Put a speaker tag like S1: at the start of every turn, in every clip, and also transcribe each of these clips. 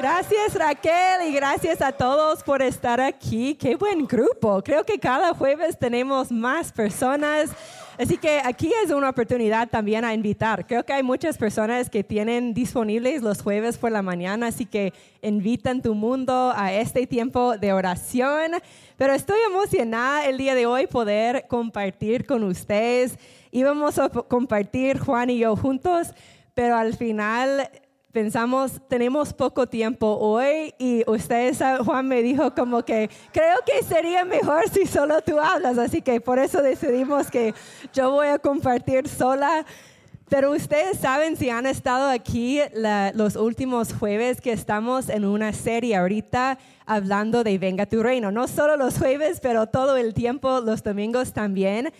S1: Gracias Raquel y gracias a todos por estar aquí. Qué buen grupo. Creo que cada jueves tenemos más personas. Así que aquí es una oportunidad también a invitar. Creo que hay muchas personas que tienen disponibles los jueves por la mañana, así que invitan tu mundo a este tiempo de oración. Pero estoy emocionada el día de hoy poder compartir con ustedes. Íbamos a compartir Juan y yo juntos, pero al final pensamos, tenemos poco tiempo hoy y ustedes, Juan me dijo como que creo que sería mejor si solo tú hablas, así que por eso decidimos que yo voy a compartir sola. Pero ustedes saben si han estado aquí los últimos jueves que estamos en una serie ahorita hablando de Venga tu reino. No solo los jueves, pero todo el tiempo, los domingos también.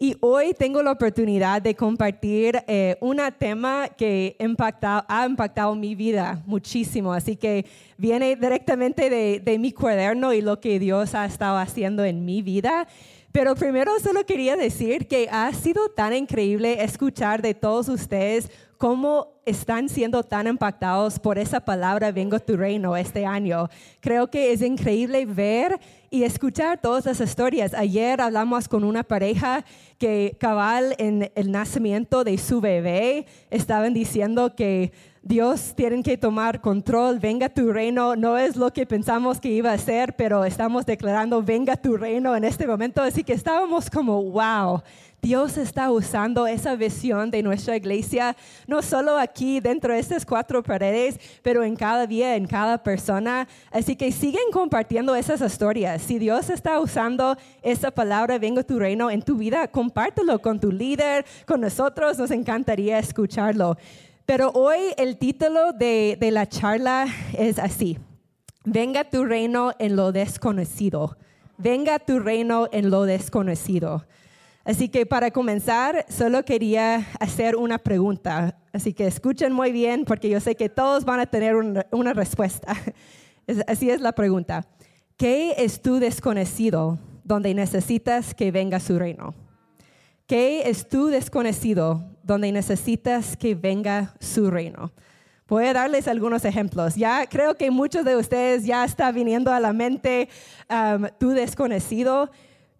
S1: Y hoy tengo la oportunidad de compartir eh, un tema que ha impactado mi vida muchísimo. Así que viene directamente de, de mi cuaderno y lo que Dios ha estado haciendo en mi vida. Pero primero solo quería decir que ha sido tan increíble escuchar de todos ustedes cómo están siendo tan impactados por esa palabra, vengo tu reino, este año. Creo que es increíble ver y escuchar todas las historias. Ayer hablamos con una pareja que cabal en el nacimiento de su bebé estaban diciendo que Dios tiene que tomar control, venga tu reino, no es lo que pensamos que iba a ser, pero estamos declarando, venga tu reino en este momento. Así que estábamos como, wow, Dios está usando esa visión de nuestra iglesia, no solo aquí dentro de estas cuatro paredes, pero en cada día, en cada persona. Así que siguen compartiendo esas historias. Si Dios está usando esa palabra, venga tu reino en tu vida, compártelo con tu líder, con nosotros, nos encantaría escucharlo. Pero hoy el título de, de la charla es así, venga tu reino en lo desconocido. Venga tu reino en lo desconocido. Así que para comenzar, solo quería hacer una pregunta. Así que escuchen muy bien porque yo sé que todos van a tener una, respuesta. Así es la pregunta. ¿Qué es tu desconocido donde necesitas que venga su reino? ¿Qué es tu desconocido donde necesitas que venga su reino? Voy a darles algunos ejemplos. Ya creo que muchos de ustedes ya está viniendo a la mente um, tu desconocido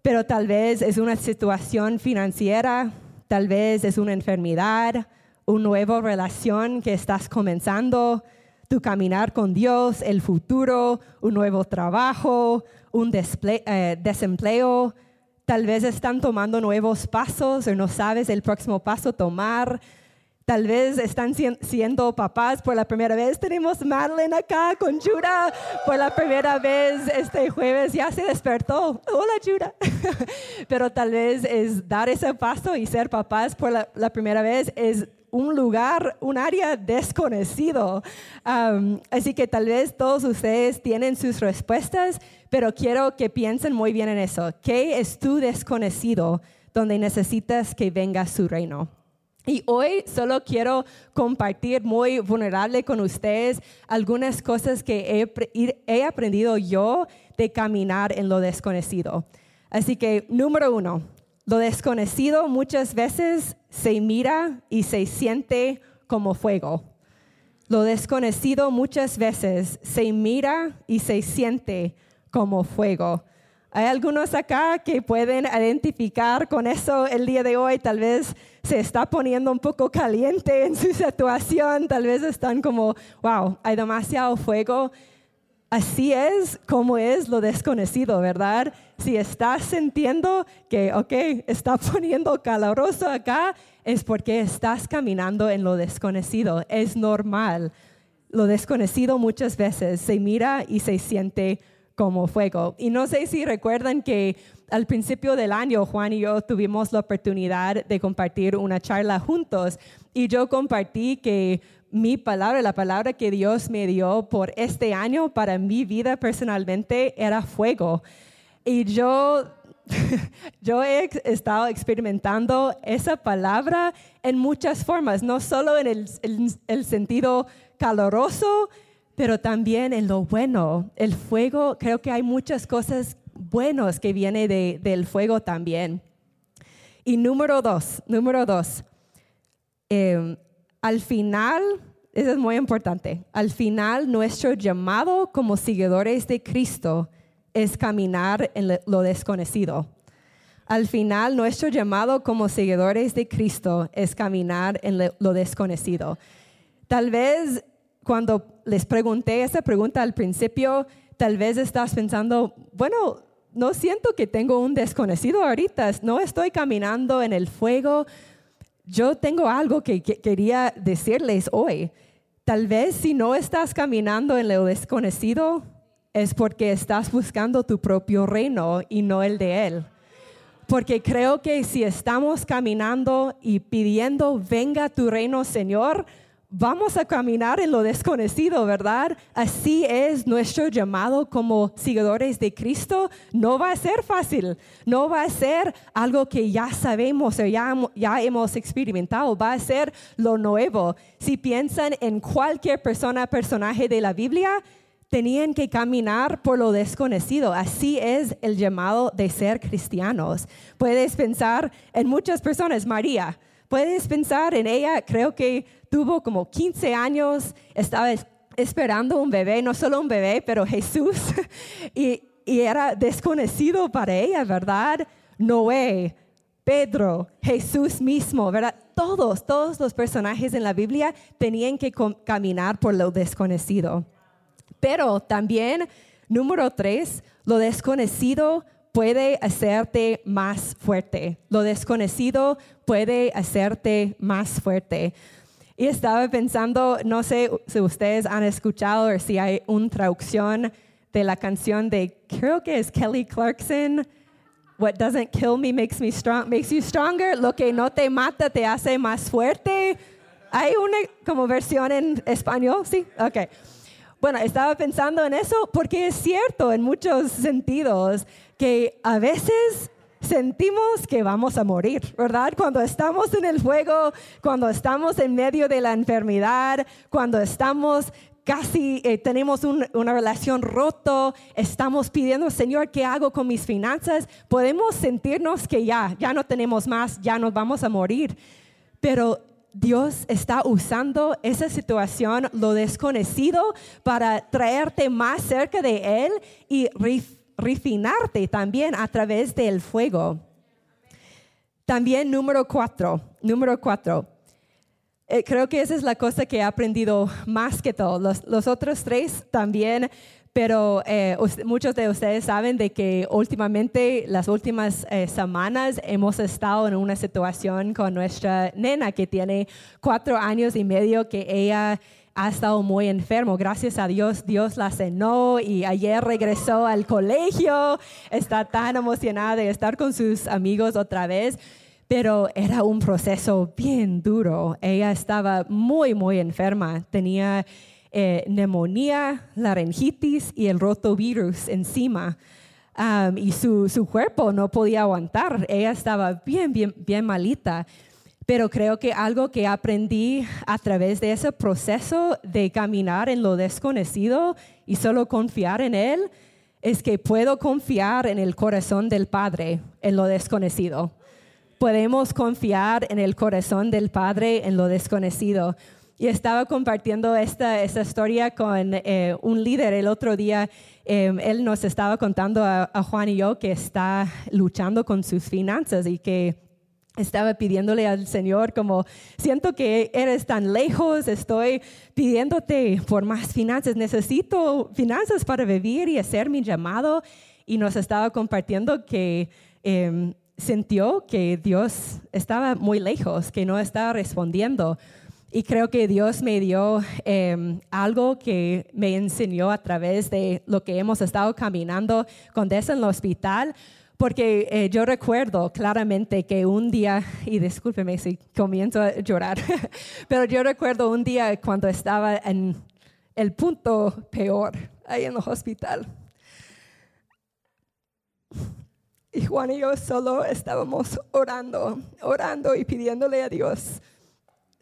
S1: pero tal vez es una situación financiera, tal vez es una enfermedad, una nueva relación que estás comenzando, tu caminar con Dios, el futuro, un nuevo trabajo, un eh, desempleo. Tal vez están tomando nuevos pasos o no sabes el próximo paso tomar. Tal vez están siendo papás por la primera vez. Tenemos Madeline acá con Judah por la primera vez este jueves. Ya se despertó. Hola, Judah. Pero tal vez es dar ese paso y ser papás por la, primera vez es un lugar, un área desconocido. así que tal vez todos ustedes tienen sus respuestas, pero quiero que piensen muy bien en eso. ¿Qué es tu desconocido donde necesitas que venga su reino? Y hoy solo quiero compartir muy vulnerable con ustedes algunas cosas que he, aprendido yo de caminar en lo desconocido. Así que, número uno, lo desconocido muchas veces se mira y se siente como fuego. Lo desconocido muchas veces se mira y se siente como fuego. Hay algunos acá que pueden identificar con eso el día de hoy. Tal vez se está poniendo un poco caliente en su situación. Tal vez están como, wow, hay demasiado fuego. Así es como es lo desconocido, ¿verdad? Si estás sintiendo que, ok, está poniendo caloroso acá, es porque estás caminando en lo desconocido. Es normal. Lo desconocido muchas veces se mira y se siente como fuego. Y no sé si recuerdan que al principio del año Juan y yo tuvimos la oportunidad de compartir una charla juntos y yo compartí que mi palabra, la palabra que Dios me dio por este año para mi vida personalmente era fuego. Y yo yo he estado experimentando esa palabra en muchas formas, no solo en el, el sentido caloroso, pero también en lo bueno. El fuego, creo que hay muchas cosas buenas que vienen del fuego también. Y número dos, número dos, em, al final eso es muy importante. Al final, nuestro llamado como seguidores de Cristo es caminar en lo desconocido. Al final, nuestro llamado como seguidores de Cristo es caminar en lo desconocido. Tal vez cuando les pregunté esa pregunta al principio, tal vez estás pensando, bueno, no siento que tengo un desconocido ahorita, no estoy caminando en el fuego. Yo tengo algo que, quería decirles hoy. Tal vez si no estás caminando en lo desconocido, es porque estás buscando tu propio reino y no el de Él. Porque creo que si estamos caminando y pidiendo, venga tu reino, Señor, vamos a caminar en lo desconocido, ¿verdad? Así es nuestro llamado como seguidores de Cristo. No va a ser fácil, no va a ser algo que ya sabemos o ya, hemos experimentado, va a ser lo nuevo. Si piensan en cualquier persona, personaje de la Biblia, tenían que caminar por lo desconocido. Así es el llamado de ser cristianos. Puedes pensar en muchas personas, María. Puedes pensar en ella, creo que tuvo como 15 años, estaba esperando un bebé, no solo un bebé, pero Jesús, y, era desconocido para ella, ¿verdad? Noé, Pedro, Jesús mismo, ¿verdad? Todos, todos los personajes en la Biblia tenían que caminar por lo desconocido. Pero también, número tres, lo desconocido puede hacerte más fuerte. Lo desconocido puede hacerte más fuerte. Y estaba pensando, no sé si ustedes han escuchado o si hay una traducción de la canción de, creo que es Kelly Clarkson, What doesn't kill me makes me strong, makes you stronger. Lo que no te mata te hace más fuerte. Hay una como versión en español, sí, ok. Bueno, estaba pensando en eso porque es cierto en muchos sentidos que a veces sentimos que vamos a morir, ¿verdad? Cuando estamos en el fuego, cuando estamos en medio de la enfermedad, cuando estamos casi eh, tenemos una relación roto, estamos pidiendo, Señor, ¿qué hago con mis finanzas? Podemos sentirnos que ya, ya no tenemos más, ya nos vamos a morir. Pero Dios está usando esa situación, lo desconocido, para traerte más cerca de Él y refinarte también a través del fuego. También número cuatro, número cuatro. Eh, creo que esa es la cosa que he aprendido más que todo. Los, otros tres también, pero eh, muchos de ustedes saben de que últimamente, las últimas eh, semanas, hemos estado en una situación con nuestra nena que tiene cuatro años y medio que ella ha estado muy enfermo. Gracias a Dios, Dios la cenó y ayer regresó al colegio. Está tan emocionada de estar con sus amigos otra vez. Pero era un proceso bien duro. Ella estaba muy, muy enferma. Tenía eh, neumonía, laringitis y el rotovirus encima. Um, y su, su, cuerpo no podía aguantar. Ella estaba bien, bien, bien malita. Pero creo que algo que aprendí a través de ese proceso de caminar en lo desconocido y solo confiar en Él es que puedo confiar en el corazón del Padre en lo desconocido. Podemos confiar en el corazón del Padre en lo desconocido. Y estaba compartiendo esta, esta historia con eh, un líder el otro día. Em, él nos estaba contando a, Juan y yo que está luchando con sus finanzas y que estaba pidiéndole al Señor como, siento que eres tan lejos, estoy pidiéndote por más finanzas, necesito finanzas para vivir y hacer mi llamado. Y nos estaba compartiendo que em, sintió que Dios estaba muy lejos, que no estaba respondiendo. Y creo que Dios me dio em, algo que me enseñó a través de lo que hemos estado caminando con Des en el hospital porque eh, yo recuerdo claramente que un día, y discúlpeme si comienzo a llorar, pero yo recuerdo un día cuando estaba en el punto peor, ahí en el hospital. Y Juan y yo solo estábamos orando, orando y pidiéndole a Dios,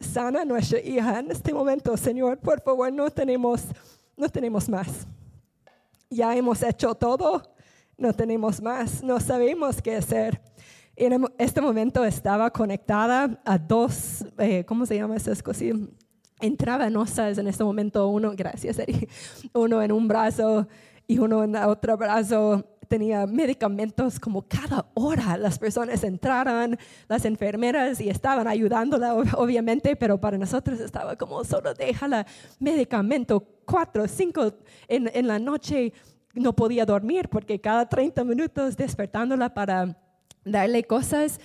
S1: sana a nuestra hija en este momento, Señor, por favor, no tenemos, no tenemos más. Ya hemos hecho todo no tenemos más, no sabemos qué hacer. En este momento estaba conectada a dos, eh, ¿cómo se llama esas cosas? intravenosas en este momento, uno, gracias, Eri, uno en un brazo y uno en el otro brazo tenía medicamentos como cada hora. Las personas entraron, las enfermeras, y estaban ayudándola, obviamente, pero para nosotros estaba como solo déjala medicamento, cuatro, cinco en, en la noche. No podía dormir porque cada 30 minutos despertándola para darle cosas.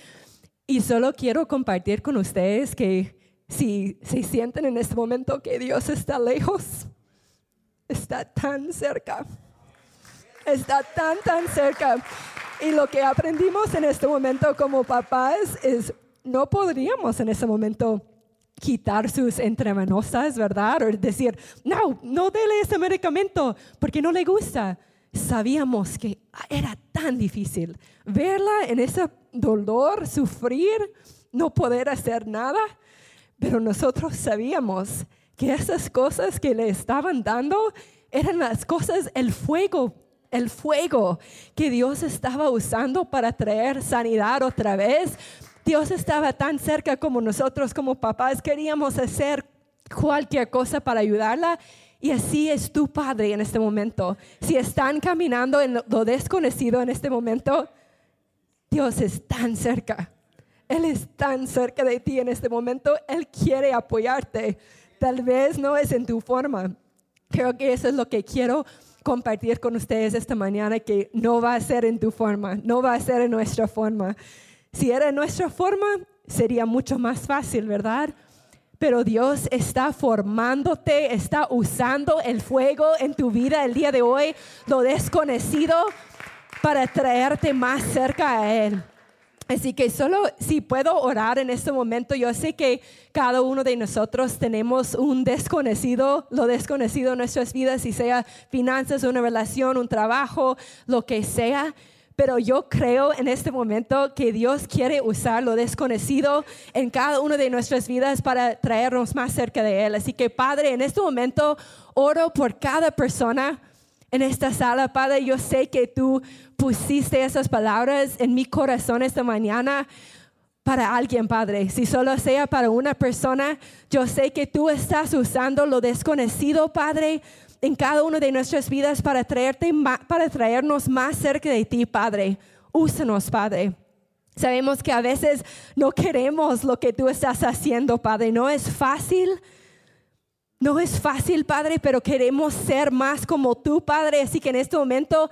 S1: Y solo quiero compartir con ustedes que si se sienten en este momento que Dios está lejos, está tan cerca está tan, tan cerca. Y lo que aprendimos en este momento como papás es, no podríamos en ese momento quitar sus entrevenosas, ¿verdad? O decir, no, no dele ese medicamento porque no le gusta. Sabíamos que era tan difícil verla en ese dolor, sufrir, no poder hacer nada, pero nosotros sabíamos que esas cosas que le estaban dando eran las cosas, el fuego el fuego que Dios estaba usando para traer sanidad otra vez. Dios estaba tan cerca como nosotros como papás queríamos hacer cualquier cosa para ayudarla. Y así es tu Padre en este momento. Si están caminando en lo desconocido en este momento, Dios es tan cerca. Él es tan cerca de ti en este momento. Él quiere apoyarte. Tal vez no es en tu forma. Creo que eso es lo que quiero compartir con ustedes esta mañana que no va a ser en tu forma, no va a ser en nuestra forma. Si era en nuestra forma, sería mucho más fácil, ¿verdad? Pero Dios está formándote, está usando el fuego en tu vida el día de hoy, lo desconocido, para traerte más cerca a Él. Así que solo si puedo orar en este momento, yo sé que cada uno de nosotros tenemos un desconocido, lo desconocido en nuestras vidas, si sea finanzas, una relación, un trabajo, lo que sea. Pero yo creo en este momento que Dios quiere usar lo desconocido en cada una de nuestras vidas para traernos más cerca de Él. Así que Padre, en este momento oro por cada persona en esta sala, Padre. Yo sé que tú pusiste esas palabras en mi corazón esta mañana para alguien, Padre. Si solo sea para una persona, yo sé que tú estás usando lo desconocido, Padre, en cada una de nuestras vidas para, traerte, para traernos más cerca de ti, Padre. Úsanos, Padre. Sabemos que a veces no queremos lo que tú estás haciendo, Padre. No es fácil. No es fácil, Padre, pero queremos ser más como tú, Padre. Así que en este momento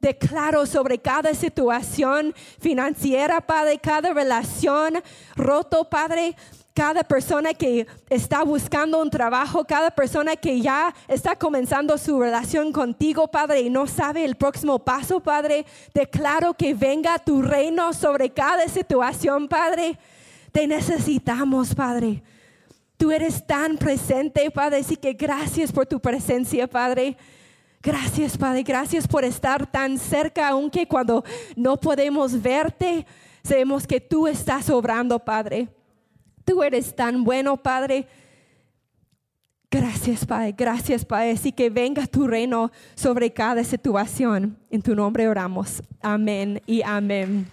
S1: declaro sobre cada situación financiera, Padre, cada relación roto, Padre, cada persona que está buscando un trabajo, cada persona que ya está comenzando su relación contigo, Padre, y no sabe el próximo paso, Padre, declaro que venga tu reino sobre cada situación, Padre. Te necesitamos, Padre. Tú eres tan presente, Padre, así que gracias por tu presencia, Padre. Gracias, Padre, gracias por estar tan cerca, aunque cuando no podemos verte, sabemos que tú estás obrando, Padre. Tú eres tan bueno, Padre. Gracias, Padre, gracias, Padre. Así que venga tu reino sobre cada situación. En tu nombre oramos. Amén y amén.